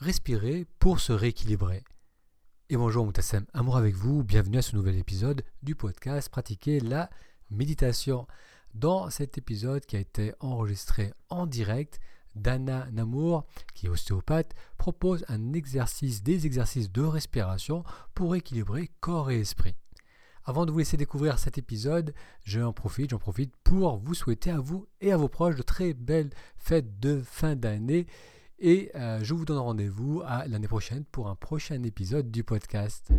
respirer pour se rééquilibrer. Et bonjour Moutassem, amour avec vous, bienvenue à ce nouvel épisode du podcast Pratiquer la méditation. Dans cet épisode qui a été enregistré en direct, Dana Namour, qui est ostéopathe, propose un exercice, des exercices de respiration pour équilibrer corps et esprit. Avant de vous laisser découvrir cet épisode, j'en profite, j'en profite pour vous souhaiter à vous et à vos proches de très belles fêtes de fin d'année. Et euh, je vous donne rendez-vous à l'année prochaine pour un prochain épisode du podcast.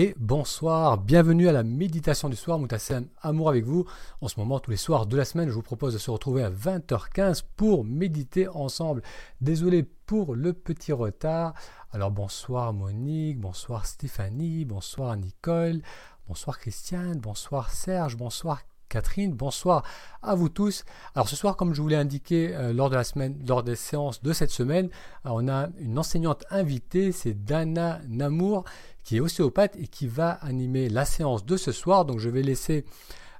Et bonsoir, bienvenue à la méditation du soir, Moutassem. Amour avec vous. En ce moment, tous les soirs de la semaine, je vous propose de se retrouver à 20h15 pour méditer ensemble. Désolé pour le petit retard. Alors bonsoir Monique, bonsoir Stéphanie, bonsoir Nicole, bonsoir Christiane, bonsoir Serge, bonsoir Catherine, bonsoir à vous tous. Alors ce soir, comme je vous l'ai indiqué euh, lors de la semaine, lors des séances de cette semaine, on a une enseignante invitée, c'est Dana Namour, qui est ostéopathe et qui va animer la séance de ce soir. Donc je vais laisser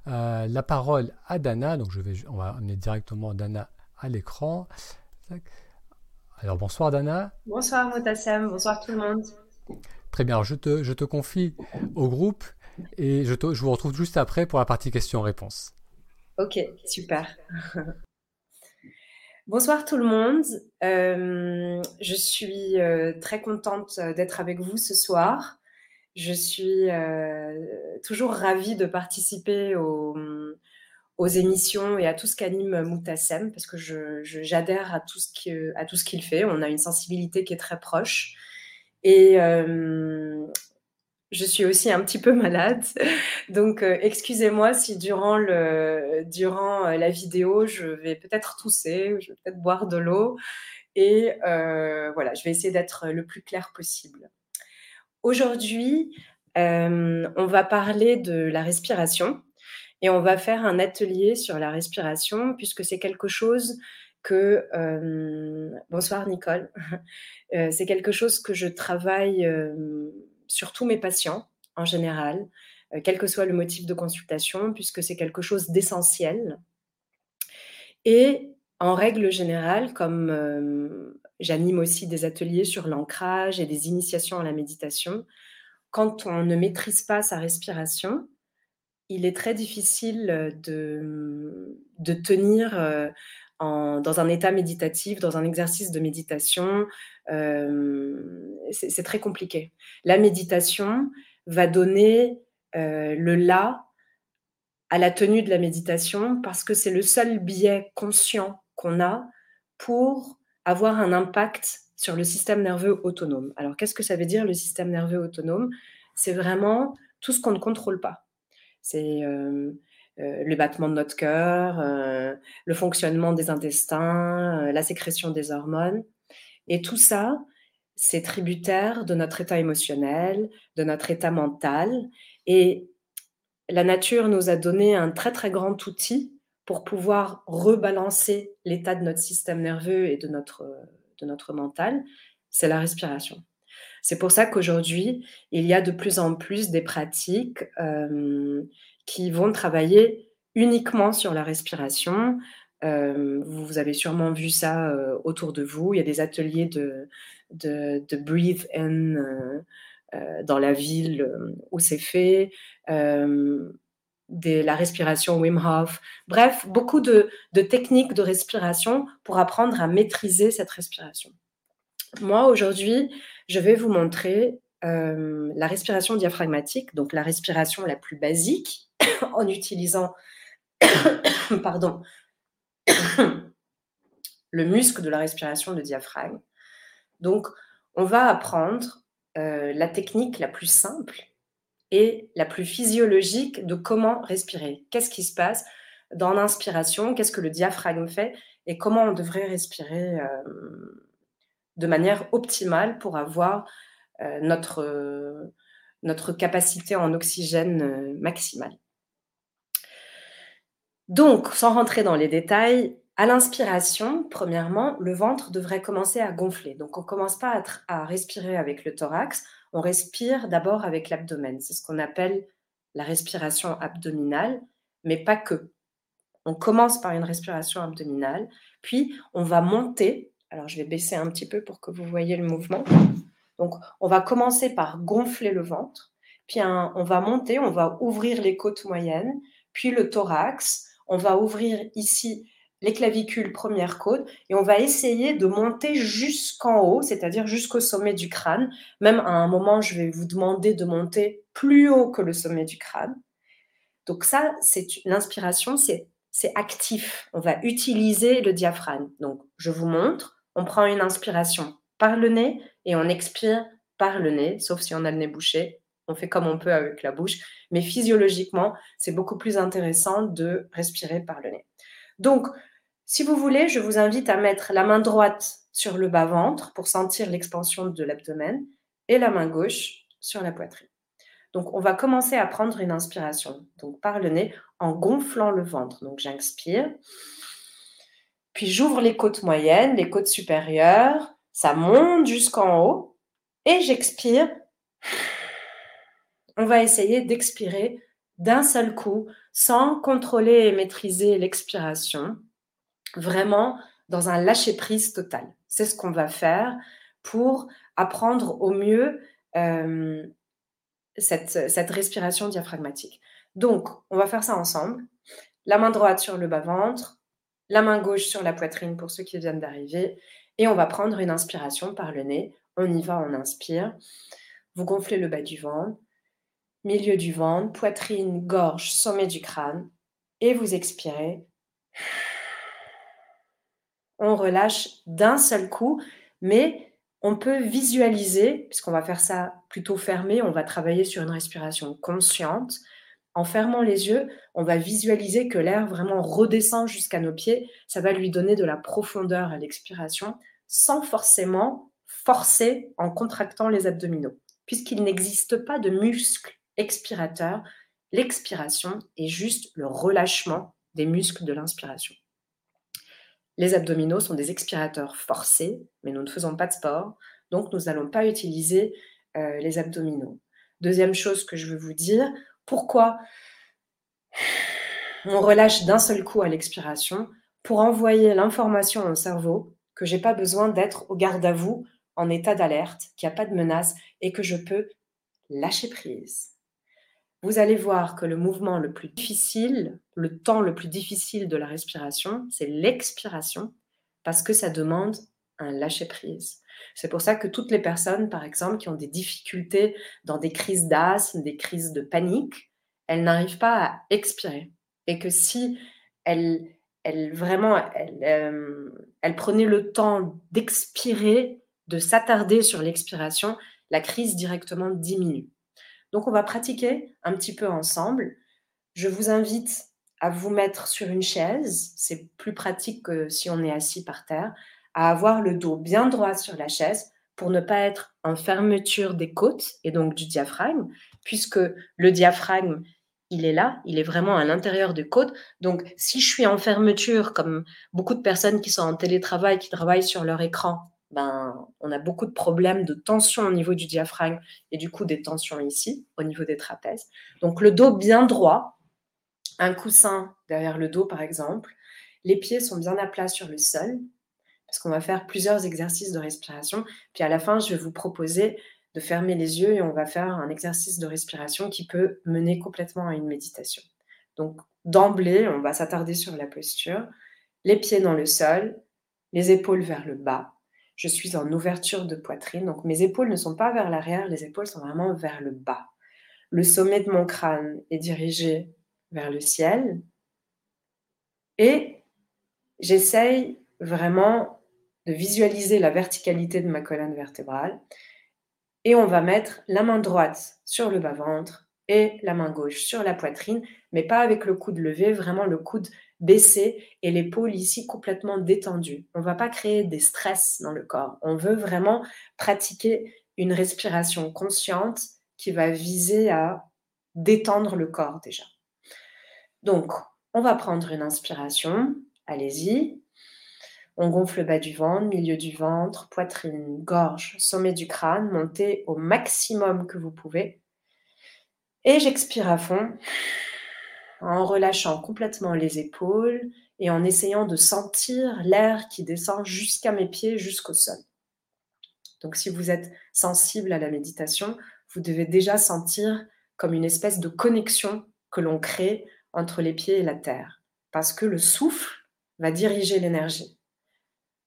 euh, la parole à Dana. Donc je vais, on va amener directement Dana à l'écran. Alors bonsoir Dana. Bonsoir Motassem, bonsoir tout le monde. Très bien, je te, je te confie au groupe et je, vous retrouve juste après pour la partie questions-réponses. Ok, super. Bonsoir tout le monde. Euh, je suis euh, très contente d'être avec vous ce soir. Je suis euh, toujours ravie de participer aux, émissions et à tout ce qu'anime Moutassem parce que j'adhère à tout ce qu'il fait. On a une sensibilité qui est très proche. Et, je suis aussi un petit peu malade. Donc, euh, excusez-moi si durant, le, durant euh, la vidéo, je vais peut-être tousser, je vais peut-être boire de l'eau. Et euh, voilà, je vais essayer d'être le plus clair possible. Aujourd'hui, on va parler de la respiration et on va faire un atelier sur la respiration puisque c'est quelque chose que... bonsoir Nicole. c'est quelque chose que je travaille sur tous mes patients en général, euh, quel que soit le motif de consultation, puisque c'est quelque chose d'essentiel. Et en règle générale, comme euh, j'anime aussi des ateliers sur l'ancrage et des initiations à la méditation, quand on ne maîtrise pas sa respiration, il est très difficile de, de tenir euh, dans un état méditatif, dans un exercice de méditation. c'est très compliqué. La méditation va donner le là à la tenue de la méditation parce que c'est le seul biais conscient qu'on a pour avoir un impact sur le système nerveux autonome. Alors qu'est-ce que ça veut dire le système nerveux autonome? C'est vraiment tout ce qu'on ne contrôle pas. C'est euh, le battement de notre cœur, euh, le fonctionnement des intestins, euh, la sécrétion des hormones. Et tout ça, c'est tributaire de notre état émotionnel, de notre état mental. Et la nature nous a donné un très très grand outil pour pouvoir rebalancer l'état de notre système nerveux et de notre, de notre mental, c'est la respiration. C'est pour ça qu'aujourd'hui, il y a de plus en plus des pratiques qui vont travailler uniquement sur la respiration. Euh, vous avez sûrement vu ça euh, autour de vous. Il y a des ateliers de, de, breathe in euh, dans la ville où c'est fait. La respiration Wim Hof. Bref, beaucoup de, de, techniques de respiration pour apprendre à maîtriser cette respiration. Moi, aujourd'hui, je vais vous montrer la respiration diaphragmatique, donc la respiration la plus basique, en utilisant pardon, le muscle de la respiration, le diaphragme. Donc, on va apprendre euh, la technique la plus simple et la plus physiologique de comment respirer. Qu'est-ce qui se passe dans l'inspiration? Qu'est-ce que le diaphragme fait? Et comment on devrait respirer euh, de manière optimale pour avoir euh, notre, notre capacité en oxygène maximale. Donc, sans rentrer dans les détails, à l'inspiration, premièrement, le ventre devrait commencer à gonfler. Donc, on ne commence pas à, respirer avec le thorax, on respire d'abord avec l'abdomen. C'est ce qu'on appelle la respiration abdominale, mais pas que. On commence par une respiration abdominale, puis on va monter. Alors je vais baisser un petit peu pour que vous voyez le mouvement. Donc on va commencer par gonfler le ventre, puis on va monter, on va ouvrir les côtes moyennes, puis le thorax. On va ouvrir ici les clavicules première côte et on va essayer de monter jusqu'en haut, c'est-à-dire jusqu'au sommet du crâne. Même à un moment, je vais vous demander de monter plus haut que le sommet du crâne. Donc ça, c'est l'inspiration, c'est c'est actif. On va utiliser le diaphragme. Donc je vous montre, on prend une inspiration par le nez et on expire par le nez, sauf si on a le nez bouché. On fait comme on peut avec la bouche, mais physiologiquement, c'est beaucoup plus intéressant de respirer par le nez. Donc, si vous voulez, je vous invite à mettre la main droite sur le bas-ventre pour sentir l'expansion de l'abdomen et la main gauche sur la poitrine. Donc, on va commencer à prendre une inspiration, donc par le nez, en gonflant le ventre. Donc, j'inspire. Puis, j'ouvre les côtes moyennes, les côtes supérieures. Ça monte jusqu'en haut. Et j'expire. On va essayer d'expirer d'un seul coup, sans contrôler et maîtriser l'expiration vraiment dans un lâcher-prise total. C'est ce qu'on va faire pour apprendre au mieux euh, cette, cette, respiration diaphragmatique. Donc, on va faire ça ensemble. La main droite sur le bas-ventre, la main gauche sur la poitrine pour ceux qui viennent d'arriver, et on va prendre une inspiration par le nez. On y va, on inspire. Vous gonflez le bas du ventre, milieu du ventre, poitrine, gorge, sommet du crâne, et vous expirez on relâche d'un seul coup, mais on peut visualiser, puisqu'on va faire ça plutôt fermé, on va travailler sur une respiration consciente. En fermant les yeux, on va visualiser que l'air vraiment redescend jusqu'à nos pieds. Ça va lui donner de la profondeur à l'expiration, sans forcément forcer en contractant les abdominaux. Puisqu'il n'existe pas de muscle expirateur, l'expiration est juste le relâchement des muscles de l'inspiration. Les abdominaux sont des expirateurs forcés, mais nous ne faisons pas de sport, donc nous n'allons pas utiliser euh, les abdominaux. Deuxième chose que je veux vous dire, pourquoi on relâche d'un seul coup à l'expiration pour envoyer l'information au cerveau que j'ai pas besoin d'être au garde à vous en état d'alerte, qu'il n'y a pas de menace et que je peux lâcher prise. Vous allez voir que le mouvement le plus difficile, le temps le plus difficile de la respiration, c'est l'expiration, parce que ça demande un lâcher-prise. C'est pour ça que toutes les personnes, par exemple, qui ont des difficultés dans des crises d'asthme, des crises de panique, elles n'arrivent pas à expirer. Et que si elles, elles vraiment, elles, euh, elles prenaient le temps d'expirer, de s'attarder sur l'expiration, la crise directement diminue. Donc, on va pratiquer un petit peu ensemble. Je vous invite à vous mettre sur une chaise. C'est plus pratique que si on est assis par terre. À avoir le dos bien droit sur la chaise pour ne pas être en fermeture des côtes et donc du diaphragme, puisque le diaphragme, il est là, il est vraiment à l'intérieur des côtes. Donc, si je suis en fermeture, comme beaucoup de personnes qui sont en télétravail, qui travaillent sur leur écran, ben, on a beaucoup de problèmes de tension au niveau du diaphragme et du coup des tensions ici, au niveau des trapèzes. Donc le dos bien droit, un coussin derrière le dos par exemple, les pieds sont bien à plat sur le sol, parce qu'on va faire plusieurs exercices de respiration. Puis à la fin, je vais vous proposer de fermer les yeux et on va faire un exercice de respiration qui peut mener complètement à une méditation. Donc d'emblée, on va s'attarder sur la posture, les pieds dans le sol, les épaules vers le bas, je suis en ouverture de poitrine. Donc mes épaules ne sont pas vers l'arrière, les épaules sont vraiment vers le bas. Le sommet de mon crâne est dirigé vers le ciel. Et j'essaye vraiment de visualiser la verticalité de ma colonne vertébrale. Et on va mettre la main droite sur le bas-ventre et la main gauche sur la poitrine, mais pas avec le coude levé, vraiment le coude baissé et l'épaule ici complètement détendue. On ne va pas créer des stress dans le corps. On veut vraiment pratiquer une respiration consciente qui va viser à détendre le corps déjà. Donc, on va prendre une inspiration. Allez-y. On gonfle le bas du ventre, milieu du ventre, poitrine, gorge, sommet du crâne. Montez au maximum que vous pouvez. Et j'expire à fond en relâchant complètement les épaules et en essayant de sentir l'air qui descend jusqu'à mes pieds, jusqu'au sol. Donc si vous êtes sensible à la méditation, vous devez déjà sentir comme une espèce de connexion que l'on crée entre les pieds et la terre, parce que le souffle va diriger l'énergie.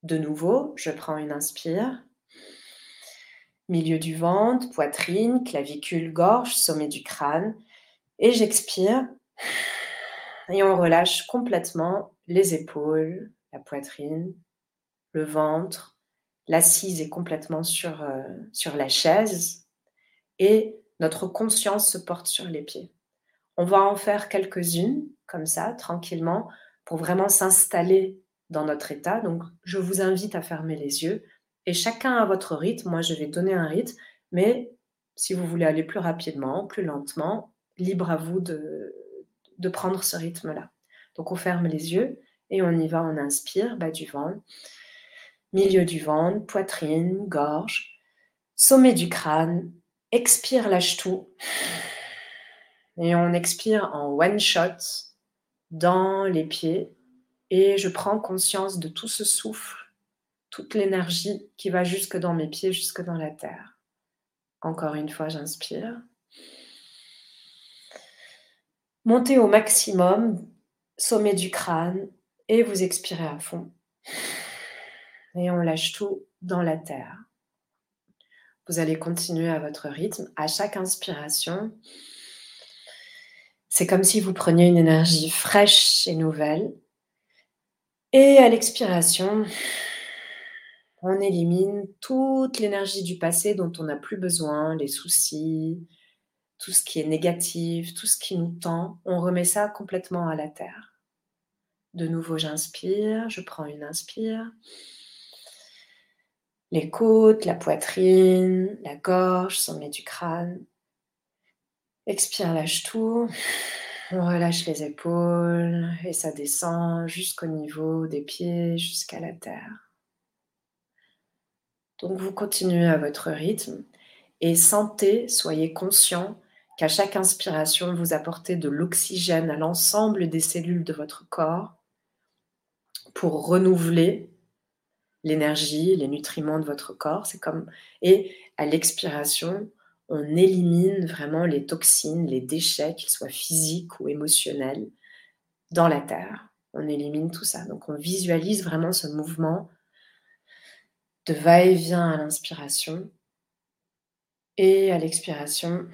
De nouveau, je prends une inspire. Milieu du ventre, poitrine, clavicule, gorge, sommet du crâne. Et j'expire. Et on relâche complètement les épaules, la poitrine, le ventre. L'assise est complètement sur, euh, sur la chaise. Et notre conscience se porte sur les pieds. On va en faire quelques-unes, comme ça, tranquillement, pour vraiment s'installer dans notre état. Donc, je vous invite à fermer les yeux et chacun à votre rythme. Moi, je vais donner un rythme, mais si vous voulez aller plus rapidement, plus lentement, libre à vous de, de prendre ce rythme-là. Donc, on ferme les yeux et on y va. On inspire, bas du ventre, milieu du ventre, poitrine, gorge, sommet du crâne. Expire, lâche tout. Et on expire en one shot dans les pieds et je prends conscience de tout ce souffle, toute l'énergie qui va jusque dans mes pieds, jusque dans la terre. Encore une fois, j'inspire. Montez au maximum, sommet du crâne, et vous expirez à fond. Et on lâche tout dans la terre. Vous allez continuer à votre rythme. À chaque inspiration, c'est comme si vous preniez une énergie fraîche et nouvelle. Et à l'expiration, on élimine toute l'énergie du passé dont on n'a plus besoin, les soucis, tout ce qui est négatif, tout ce qui nous tend. On remet ça complètement à la terre. De nouveau, j'inspire, je prends une inspire. Les côtes, la poitrine, la gorge, sommet du crâne. Expire, lâche tout. On relâche les épaules et ça descend jusqu'au niveau des pieds, jusqu'à la terre. Donc vous continuez à votre rythme et sentez, soyez conscient qu'à chaque inspiration, vous apportez de l'oxygène à l'ensemble des cellules de votre corps pour renouveler l'énergie, les nutriments de votre corps. C'est comme et à l'expiration, on élimine vraiment les toxines, les déchets, qu'ils soient physiques ou émotionnels, dans la terre. On élimine tout ça. Donc on visualise vraiment ce mouvement de va-et-vient à l'inspiration et à l'expiration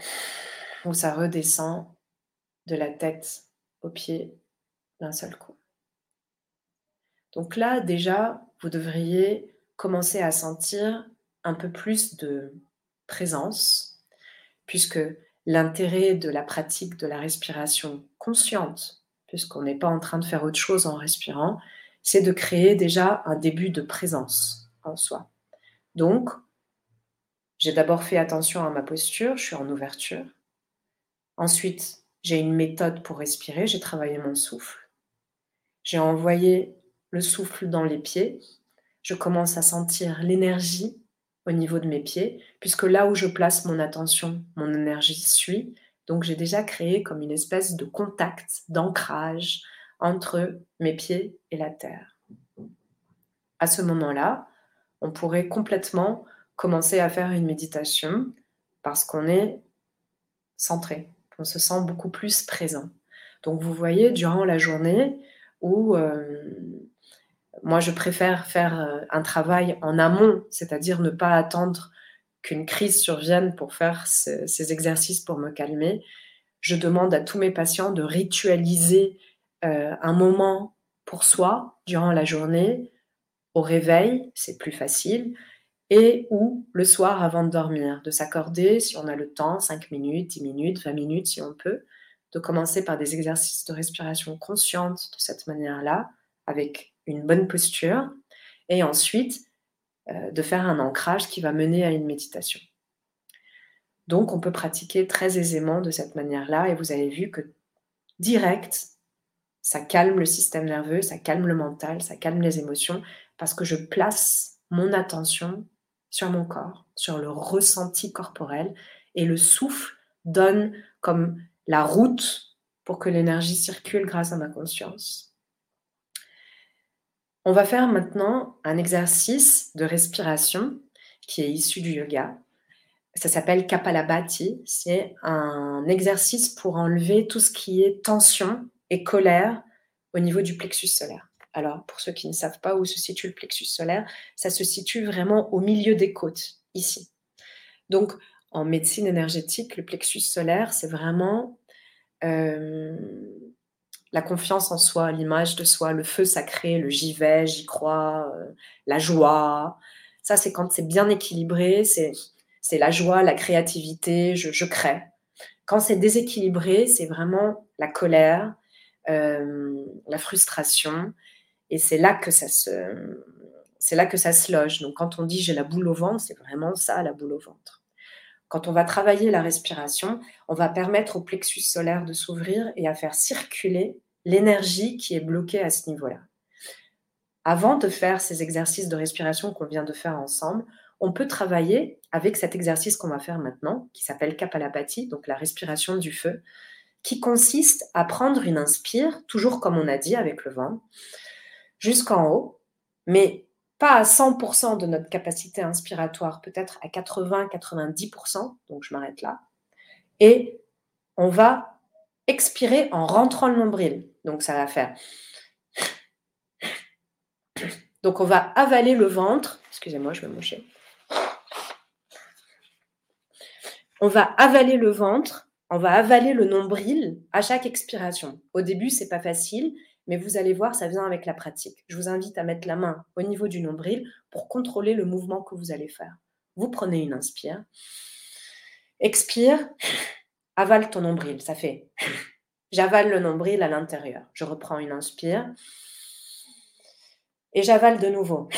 où ça redescend de la tête aux pieds d'un seul coup. Donc là, déjà, vous devriez commencer à sentir un peu plus de présence, puisque l'intérêt de la pratique de la respiration consciente, puisqu'on n'est pas en train de faire autre chose en respirant, c'est de créer déjà un début de présence en soi. Donc, j'ai d'abord fait attention à ma posture, je suis en ouverture. Ensuite, j'ai une méthode pour respirer, j'ai travaillé mon souffle. J'ai envoyé le souffle dans les pieds. Je commence à sentir l'énergie au niveau de mes pieds, puisque là où je place mon attention, mon énergie suit. Donc j'ai déjà créé comme une espèce de contact, d'ancrage entre mes pieds et la terre. À ce moment-là, on pourrait complètement commencer à faire une méditation parce qu'on est centré, on se sent beaucoup plus présent. Donc vous voyez, durant la journée où euh, moi, je préfère faire euh, un travail en amont, c'est-à-dire ne pas attendre qu'une crise survienne pour faire ces exercices pour me calmer. Je demande à tous mes patients de ritualiser euh, un moment pour soi durant la journée, au réveil, c'est plus facile, et ou le soir avant de dormir, de s'accorder, si on a le temps, 5 minutes, 10 minutes, 20 minutes si on peut, de commencer par des exercices de respiration consciente de cette manière-là, avec une bonne posture, et ensuite euh, de faire un ancrage qui va mener à une méditation. Donc on peut pratiquer très aisément de cette manière-là, et vous avez vu que direct, ça calme le système nerveux, ça calme le mental, ça calme les émotions, parce que je place mon attention sur mon corps, sur le ressenti corporel, et le souffle donne comme la route pour que l'énergie circule grâce à ma conscience. On va faire maintenant un exercice de respiration qui est issu du yoga. Ça s'appelle Kapalabhati. C'est un exercice pour enlever tout ce qui est tension et colère au niveau du plexus solaire. Alors, pour ceux qui ne savent pas où se situe le plexus solaire, ça se situe vraiment au milieu des côtes, ici. Donc, en médecine énergétique, le plexus solaire, c'est vraiment euh, la confiance en soi, l'image de soi, le feu sacré, le j'y vais, j'y crois, euh, la joie. Ça, c'est quand c'est bien équilibré, c'est, la joie, la créativité, je, je crée. Quand c'est déséquilibré, c'est vraiment la colère, euh, la frustration, et c'est là que ça se, c'est là que ça se loge. Donc, quand on dit j'ai la boule au ventre, c'est vraiment ça, la boule au ventre. Quand on va travailler la respiration, on va permettre au plexus solaire de s'ouvrir et à faire circuler l'énergie qui est bloquée à ce niveau-là. Avant de faire ces exercices de respiration qu'on vient de faire ensemble, on peut travailler avec cet exercice qu'on va faire maintenant, qui s'appelle Kapalabhati, donc la respiration du feu, qui consiste à prendre une inspire, toujours comme on a dit avec le vent, jusqu'en haut, mais pas à 100% de notre capacité inspiratoire, peut-être à 80-90%, donc je m'arrête là. Et on va expirer en rentrant le nombril. Donc ça va faire. Donc on va avaler le ventre. Excusez-moi, je vais moucher. On va avaler le ventre, on va avaler le nombril à chaque expiration. Au début, c'est pas facile, mais vous allez voir, ça vient avec la pratique. Je vous invite à mettre la main au niveau du nombril pour contrôler le mouvement que vous allez faire. Vous prenez une inspire. Expire, avale ton nombril. Ça fait j'avale le nombril à l'intérieur. Je reprends une inspire et j'avale de nouveau.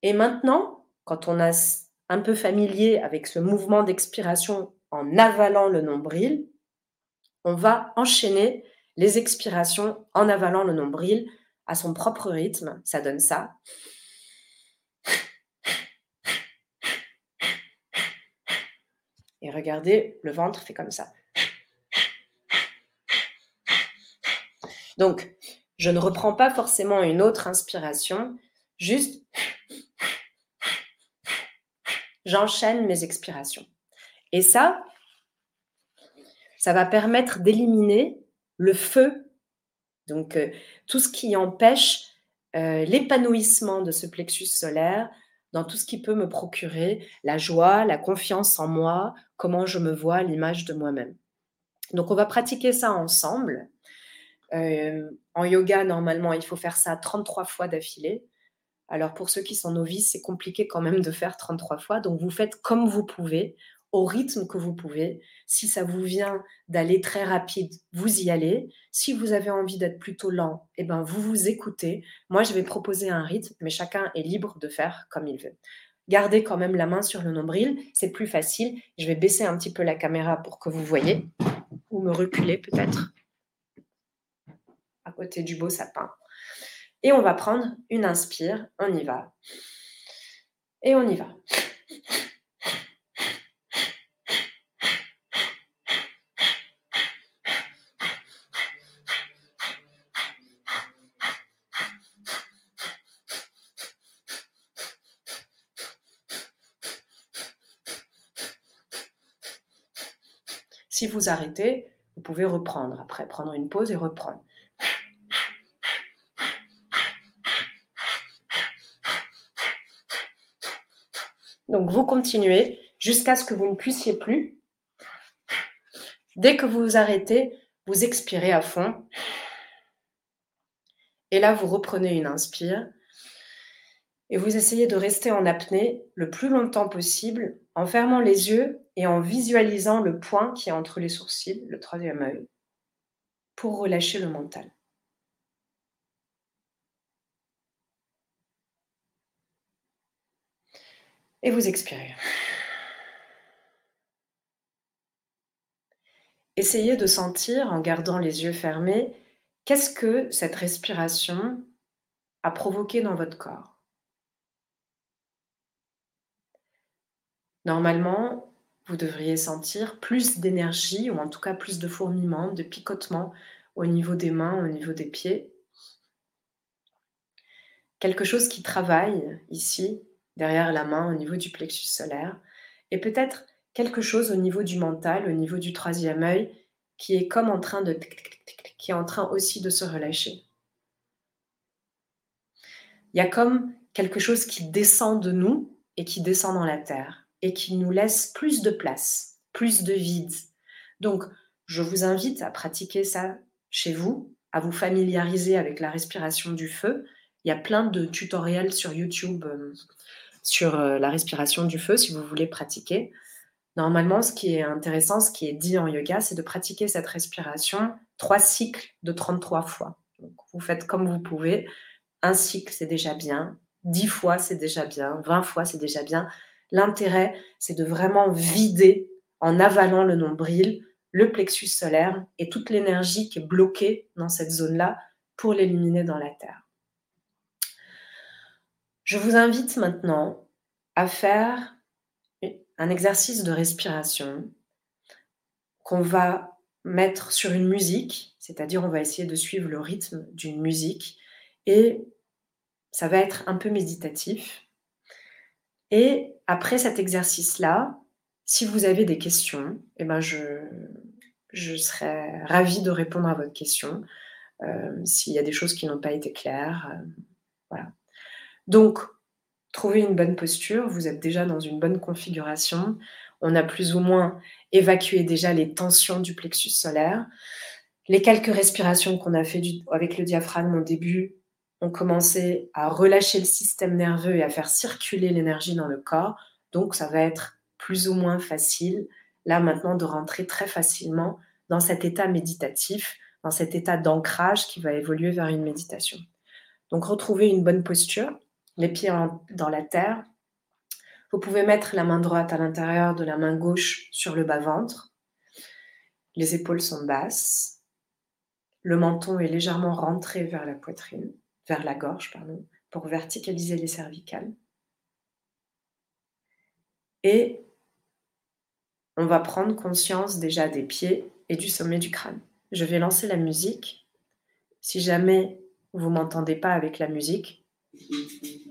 Et maintenant, quand on a un peu familier avec ce mouvement d'expiration en avalant le nombril, on va enchaîner les expirations en avalant le nombril à son propre rythme. Ça donne ça. Et regardez, le ventre fait comme ça. Donc, je ne reprends pas forcément une autre inspiration, juste j'enchaîne mes expirations. Et ça, ça va permettre d'éliminer le feu, donc euh, tout ce qui empêche euh, l'épanouissement de ce plexus solaire dans tout ce qui peut me procurer la joie, la confiance en moi, comment je me vois, l'image de moi-même. Donc on va pratiquer ça ensemble. Euh, en yoga, normalement, il faut faire ça 33 fois d'affilée. Alors pour ceux qui sont novices, c'est compliqué quand même de faire 33 fois. Donc vous faites comme vous pouvez au rythme que vous pouvez. Si ça vous vient d'aller très rapide, vous y allez. Si vous avez envie d'être plutôt lent, eh ben vous vous écoutez. Moi, je vais proposer un rythme, mais chacun est libre de faire comme il veut. Gardez quand même la main sur le nombril, c'est plus facile. Je vais baisser un petit peu la caméra pour que vous voyez, ou me reculer peut-être à côté du beau sapin. Et on va prendre une inspire, on y va. Et on y va. Si vous arrêtez, vous pouvez reprendre après, prendre une pause et reprendre. Donc vous continuez jusqu'à ce que vous ne puissiez plus. Dès que vous vous arrêtez, vous expirez à fond. Et là, vous reprenez une inspire. Et vous essayez de rester en apnée le plus longtemps possible en fermant les yeux et en visualisant le point qui est entre les sourcils, le troisième œil, pour relâcher le mental. Et vous expirez. Essayez de sentir, en gardant les yeux fermés, qu'est-ce que cette respiration a provoqué dans votre corps. Normalement, vous devriez sentir plus d'énergie, ou en tout cas plus de fourmillement, de picotement au niveau des mains, au niveau des pieds. Quelque chose qui travaille ici, derrière la main, au niveau du plexus solaire, et peut-être quelque chose au niveau du mental, au niveau du troisième œil, qui est comme en train de qui est en train aussi de se relâcher. Il y a comme quelque chose qui descend de nous et qui descend dans la terre et qui nous laisse plus de place, plus de vide. Donc, je vous invite à pratiquer ça chez vous, à vous familiariser avec la respiration du feu. Il y a plein de tutoriels sur YouTube euh, sur euh, la respiration du feu si vous voulez pratiquer. Normalement, ce qui est intéressant, ce qui est dit en yoga, c'est de pratiquer cette respiration trois cycles de 33 fois. vous faites comme vous pouvez. Un cycle, c'est déjà bien. Dix fois, c'est déjà bien. Vingt fois, c'est déjà bien. L'intérêt, c'est de vraiment vider en avalant le nombril, le plexus solaire et toute l'énergie qui est bloquée dans cette zone-là pour l'éliminer dans la terre. Je vous invite maintenant à faire un exercice de respiration qu'on va mettre sur une musique, c'est-à-dire on va essayer de suivre le rythme d'une musique et ça va être un peu méditatif. Et après cet exercice-là, si vous avez des questions, eh ben je, je serais ravie de répondre à votre question. Euh, s'il y a des choses qui n'ont pas été claires. Euh, voilà. Donc, Trouvez une bonne posture, vous êtes déjà dans une bonne configuration. On a plus ou moins évacué déjà les tensions du plexus solaire. Les quelques respirations qu'on a fait avec le diaphragme au début ont commencé à relâcher le système nerveux et à faire circuler l'énergie dans le corps. Donc ça va être plus ou moins facile là maintenant de rentrer très facilement dans cet état méditatif, dans cet état d'ancrage qui va évoluer vers une méditation. Donc retrouvez une bonne posture les pieds dans la terre. Vous pouvez mettre la main droite à l'intérieur de la main gauche sur le bas-ventre. Les épaules sont basses. Le menton est légèrement rentré vers la poitrine, vers la gorge, pardon, pour verticaliser les cervicales. Et on va prendre conscience déjà des pieds et du sommet du crâne. Je vais lancer la musique. Si jamais vous m'entendez pas avec la musique,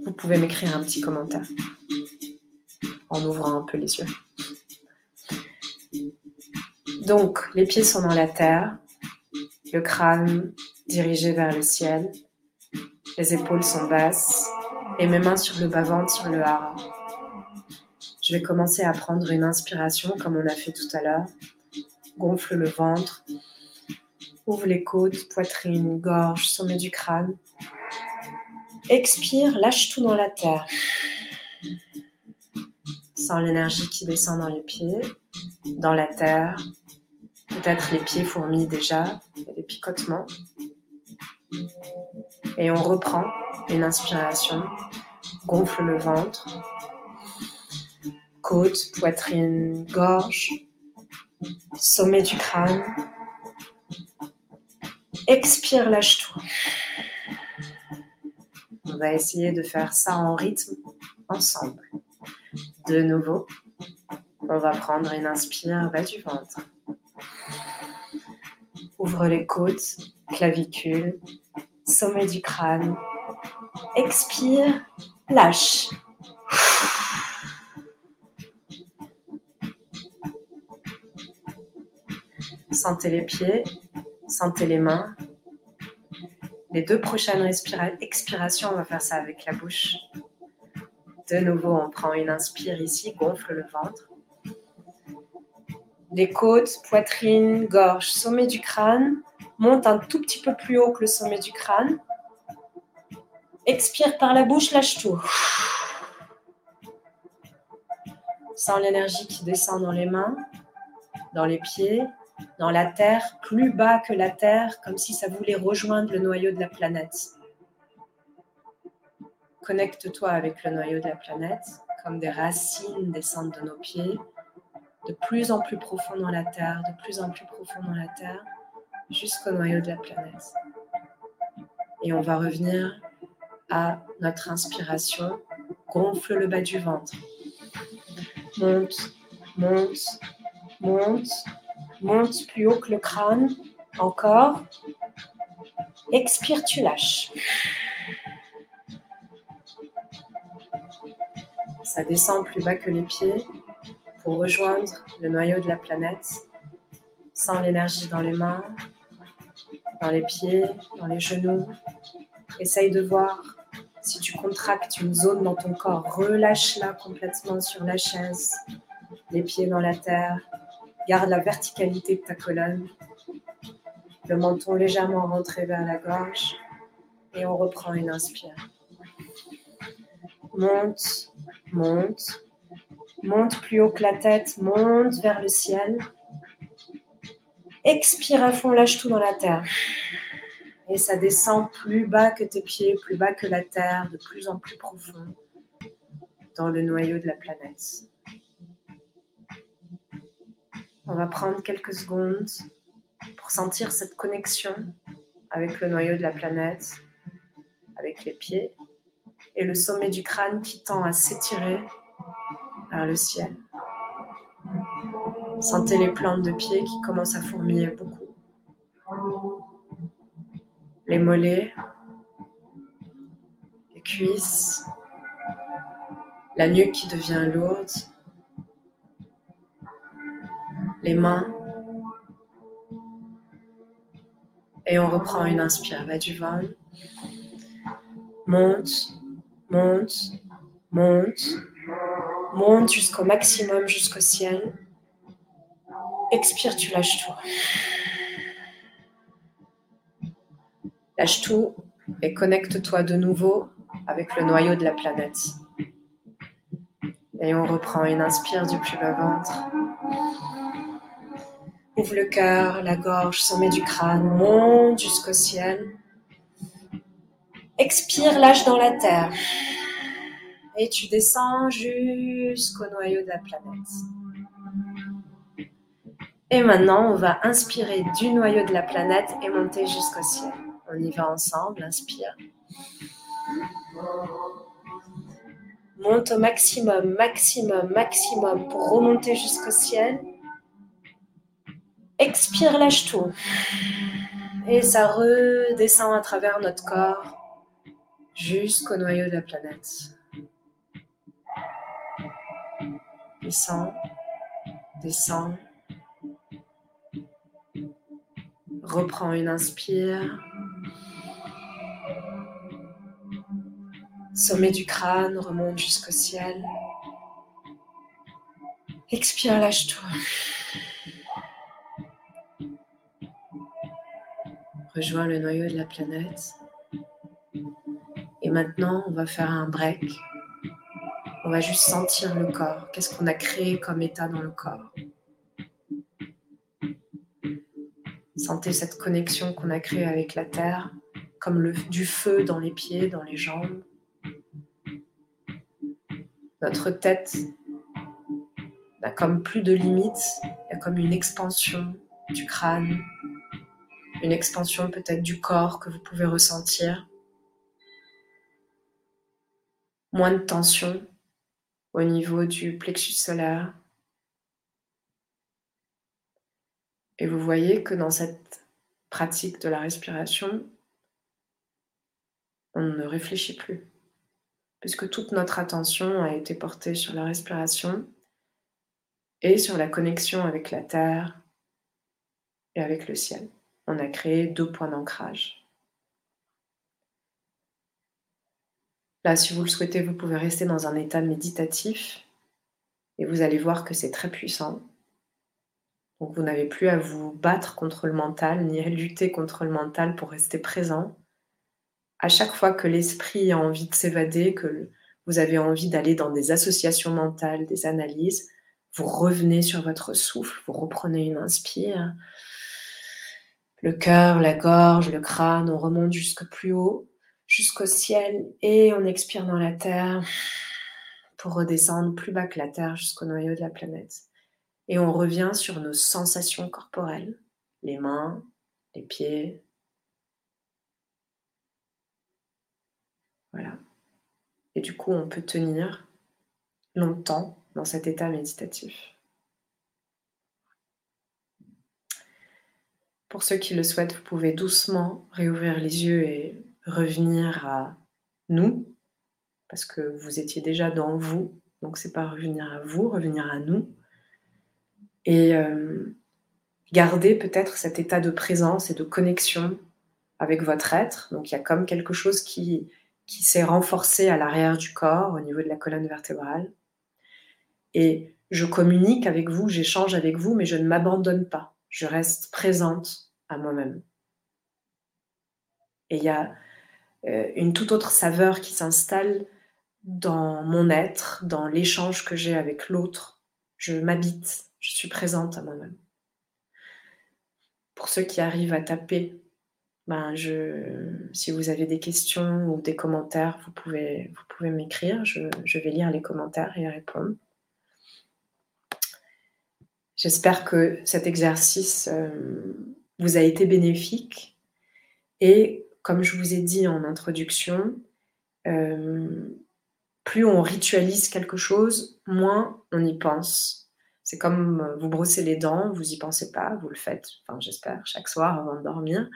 vous pouvez m'écrire un petit commentaire en ouvrant un peu les yeux. Donc, les pieds sont dans la terre, le crâne dirigé vers le ciel, les épaules sont basses et mes mains sur le bas-ventre, sur le hara. Je vais commencer à prendre une inspiration comme on a fait tout à l'heure. Gonfle le ventre, ouvre les côtes, poitrine, gorge, sommet du crâne. Expire, lâche tout dans la terre. Sens l'énergie qui descend dans les pieds, dans la terre. Peut-être les pieds fourmillent déjà, des picotements. Et on reprend une inspiration, gonfle le ventre, côte, poitrine, gorge, sommet du crâne. Expire, lâche tout. On va essayer de faire ça en rythme ensemble. De nouveau, on va prendre une inspire bas du ventre. Ouvre les côtes, clavicules, sommet du crâne. Expire, lâche. Sentez les pieds, sentez les mains, les deux prochaines expirations, on va faire ça avec la bouche. De nouveau, on prend une inspire ici, gonfle le ventre. Les côtes, poitrine, gorge, sommet du crâne. Monte un tout petit peu plus haut que le sommet du crâne. Expire par la bouche, lâche tout. Sens l'énergie qui descend dans les mains, dans les pieds, dans la Terre, plus bas que la Terre, comme si ça voulait rejoindre le noyau de la planète. Connecte-toi avec le noyau de la planète, comme des racines descendent de nos pieds, de plus en plus profond dans la Terre, de plus en plus profond dans la Terre, jusqu'au noyau de la planète. Et on va revenir à notre inspiration. Gonfle le bas du ventre. Monte monte, monte, monte plus haut que le crâne. Encore. Expire, tu lâches. Ça descend plus bas que les pieds pour rejoindre le noyau de la planète. Sans l'énergie dans les mains, dans les pieds, dans les genoux. Essaye de voir si tu contractes une zone dans ton corps. Relâche-la complètement sur la chaise, les pieds dans la terre. Garde la verticalité de ta colonne. Le menton légèrement rentré vers la gorge. Et on reprend une inspire. Monte, monte, monte plus haut que la tête, monte vers le ciel. Expire à fond, lâche tout dans la terre. Et ça descend plus bas que tes pieds, plus bas que la terre, de plus en plus profond dans le noyau de la planète. On va prendre quelques secondes pour sentir cette connexion avec le noyau de la planète, avec les pieds et le sommet du crâne qui tend à s'étirer vers le ciel. Sentez les plantes de pieds qui commencent à fourmiller beaucoup. Les mollets, les cuisses, la nuque qui devient lourde, les mains. Et on reprend une inspire, va du vent. Monte, monte, monte, monte jusqu'au maximum, jusqu'au ciel. Expire, tu lâches tout. Lâche tout et connecte-toi de nouveau avec le noyau de la planète. Et on reprend une inspire du plus bas ventre. Ouvre le cœur, la gorge, sommet du crâne, monte jusqu'au ciel. Expire, lâche dans la terre. Et tu descends jusqu'au noyau de la planète. Et maintenant, on va inspirer du noyau de la planète et monter jusqu'au ciel. On y va ensemble, inspire. Monte au maximum, maximum, maximum pour remonter jusqu'au ciel. Expire, lâche tout. Et ça redescend à travers notre corps jusqu'au noyau de la planète. Descend, descend, Reprends une inspire. Sommet du crâne, remonte jusqu'au ciel. Expire, lâche-toi. Rejoins le noyau de la planète. Et maintenant, on va faire un break. On va juste sentir le corps. Qu'est-ce qu'on a créé comme état dans le corps? Sentez cette connexion qu'on a créée avec la terre, comme du feu dans les pieds, dans les jambes. Notre tête n'a comme plus de limites, il y a comme une expansion du crâne, une expansion peut-être du corps que vous pouvez ressentir. Moins de tension au niveau du plexus solaire, Et vous voyez que dans cette pratique de la respiration, on ne réfléchit plus, puisque toute notre attention a été portée sur la respiration et sur la connexion avec la terre et avec le ciel. On a créé deux points d'ancrage. Là, si vous le souhaitez, vous pouvez rester dans un état méditatif et vous allez voir que c'est très puissant. Donc vous n'avez plus à vous battre contre le mental, ni à lutter contre le mental pour rester présent. À chaque fois que l'esprit a envie de s'évader, que vous avez envie d'aller dans des associations mentales, des analyses, vous revenez sur votre souffle, vous reprenez une inspire. Le cœur, la gorge, le crâne, on remonte jusque plus haut, jusqu'au ciel, et on expire dans la terre pour redescendre plus bas que la terre jusqu'au noyau de la planète. Et on revient sur nos sensations corporelles, les mains, les pieds. Voilà. Et du coup, on peut tenir longtemps dans cet état méditatif. Pour ceux qui le souhaitent, vous pouvez doucement réouvrir les yeux et revenir à nous, parce que vous étiez déjà dans vous, donc c'est pas revenir à vous, revenir à nous. Et euh, garder peut-être cet état de présence et de connexion avec votre être. Donc il y a comme quelque chose qui, qui s'est renforcé à l'arrière du corps, au niveau de la colonne vertébrale. Et je communique avec vous, j'échange avec vous, mais je ne m'abandonne pas. Je reste présente à moi-même. Et il y a euh, une toute autre saveur qui s'installe dans mon être, dans l'échange que j'ai avec l'autre. Je m'habite, je suis présente à moi-même. Pour ceux qui arrivent à taper, ben je, si vous avez des questions ou des commentaires, vous pouvez, vous pouvez m'écrire. Je, vais lire les commentaires et répondre. J'espère que cet exercice euh, vous a été bénéfique. Et comme je vous ai dit en introduction, euh, plus on ritualise quelque chose, moins on y pense. C'est comme euh, vous brossez les dents, vous y pensez pas, vous le faites, enfin j'espère, chaque soir avant de dormir.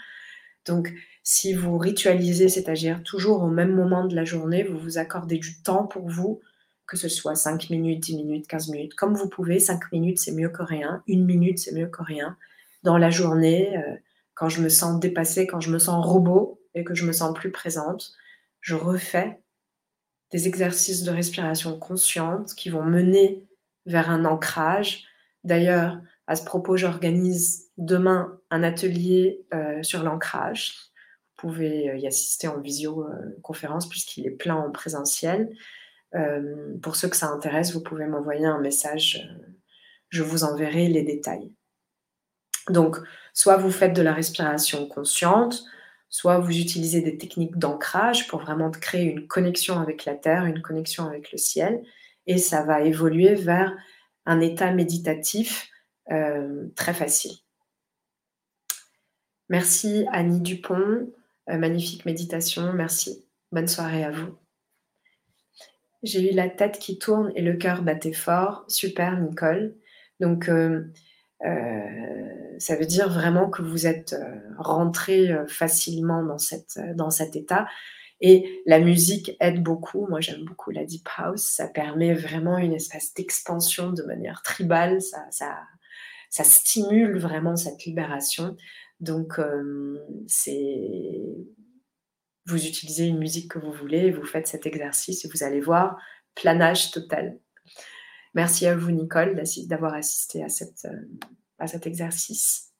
Donc si vous ritualisez cet agir toujours au même moment de la journée, vous vous accordez du temps pour vous, que ce soit 5 minutes, 10 minutes, 15 minutes, comme vous pouvez, 5 minutes c'est mieux que rien, une minute c'est mieux que rien. Dans la journée, euh, quand je me sens dépassée, quand je me sens robot et que je me sens plus présente, je refais des exercices de respiration consciente qui vont mener vers un ancrage. D'ailleurs, à ce propos, j'organise demain un atelier euh, sur l'ancrage. Vous pouvez euh, y assister en visioconférence puisqu'il est plein en présentiel. Euh, pour ceux que ça intéresse, vous pouvez m'envoyer un message. je vous enverrai les détails. Donc, soit vous faites de la respiration consciente, soit vous utilisez des techniques d'ancrage pour vraiment créer une connexion avec la terre, une connexion avec le ciel, et ça va évoluer vers un état méditatif euh, très facile. Merci Annie Dupont, euh, magnifique méditation, merci. Bonne soirée à vous. J'ai eu la tête qui tourne et le cœur battait fort. Super Nicole. Donc euh, ça veut dire vraiment que vous êtes euh, rentré euh, facilement dans, cet état. Et la musique aide beaucoup. Moi, j'aime beaucoup la deep house. Ça permet vraiment une espèce d'expansion de manière tribale. Ça, stimule vraiment cette libération. Donc, vous utilisez une musique que vous voulez, vous faites cet exercice et vous allez voir planage total. Merci à vous, Nicole, d'avoir assisté euh, à cet exercice.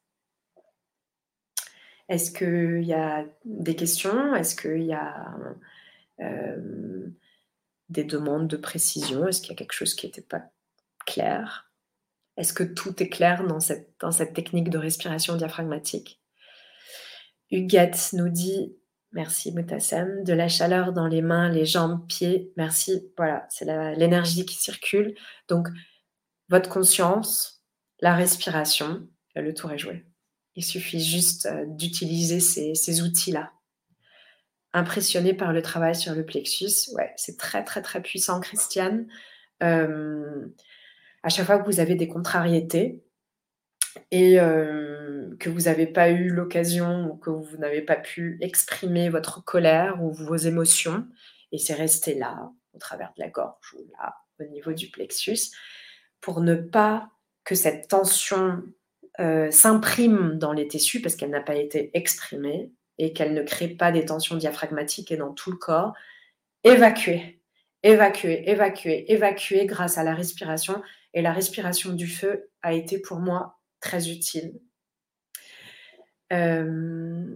Est-ce qu'il y a des questions? Est-ce qu'il y a euh, des demandes de précision? Est-ce qu'il y a quelque chose qui n'était pas clair? Est-ce que tout est clair dans cette, dans cette technique de respiration diaphragmatique? Huguette nous dit Merci Moutassem. De la chaleur dans les mains, les jambes, pieds. Merci. Voilà, c'est l'énergie qui circule. Donc, votre conscience, la respiration, le tour est joué. Il suffit juste euh, d'utiliser ces, outils-là. Impressionné par le travail sur le plexus, ouais, c'est très très très puissant, Christiane. Euh, à chaque fois que vous avez des contrariétés, et euh, que vous n'avez pas eu l'occasion ou que vous n'avez pas pu exprimer votre colère ou vos émotions, et c'est resté là, au travers de la gorge ou là, au niveau du plexus, pour ne pas que cette tension euh, s'imprime dans les tissus parce qu'elle n'a pas été exprimée et qu'elle ne crée pas des tensions diaphragmatiques et dans tout le corps, évacuer, évacuer, évacuer, évacuer grâce à la respiration. Et la respiration du feu a été pour moi très utile. Euh,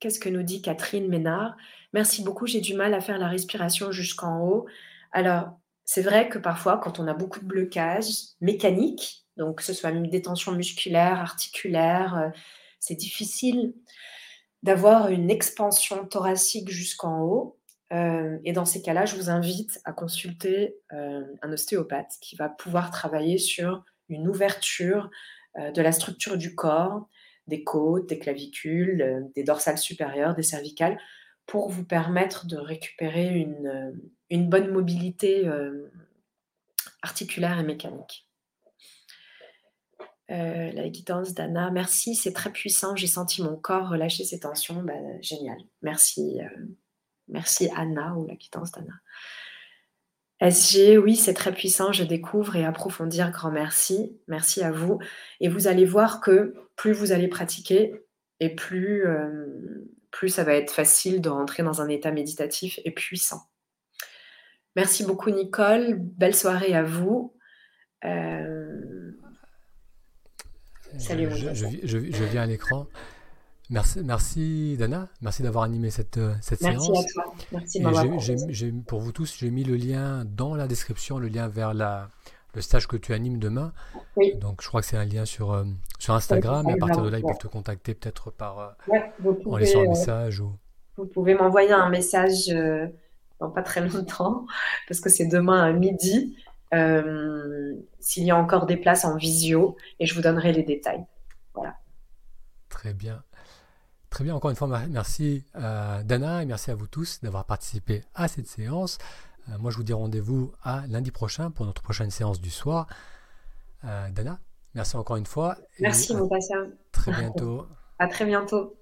qu'est-ce que nous dit Catherine Ménard? Merci beaucoup, j'ai du mal à faire la respiration jusqu'en haut. Alors, c'est vrai que parfois, quand on a beaucoup de blocage mécanique, donc que ce soit une détention musculaire, articulaire, euh, c'est difficile d'avoir une expansion thoracique jusqu'en haut. Euh, et dans ces cas-là, je vous invite à consulter un ostéopathe qui va pouvoir travailler sur une ouverture euh, de la structure du corps, des côtes, des clavicules, euh, des dorsales supérieures, des cervicales, pour vous permettre de récupérer une, euh, bonne mobilité articulaire et mécanique. Euh, la guidance d'Anna. Merci, c'est très puissant. J'ai senti mon corps relâcher ses tensions. Ben, génial. Merci, euh, merci Anna ou la guidance d'Anna. SG, oui, c'est très puissant. Je découvre et approfondir. Grand merci. Merci à vous. Et vous allez voir que plus vous allez pratiquer et plus, euh, plus ça va être facile de rentrer dans un état méditatif et puissant. Merci beaucoup, Nicole. Belle soirée à vous. Salut, je, je, viens à l'écran. Merci, merci Dana, merci d'avoir animé cette, euh, cette séance. Merci à toi, merci de Pour vous tous, j'ai mis le lien dans la description, le lien vers la, le stage que tu animes demain. Oui. Donc je crois que c'est un lien sur, euh, sur Instagram, et à partir de là, ils peuvent te contacter peut-être par euh, en laissant un message. Ou... Vous pouvez m'envoyer un message dans pas très longtemps, parce que c'est demain à midi. Euh, s'il y a encore des places en visio et je vous donnerai les détails. Voilà. Très bien. Très bien, encore une fois, merci euh, Dana et merci à vous tous d'avoir participé à cette séance. Euh, moi, je vous dis rendez-vous à lundi prochain pour notre prochaine séance du soir. Dana, merci encore une fois. Merci, mon patient. Très bientôt. à très bientôt.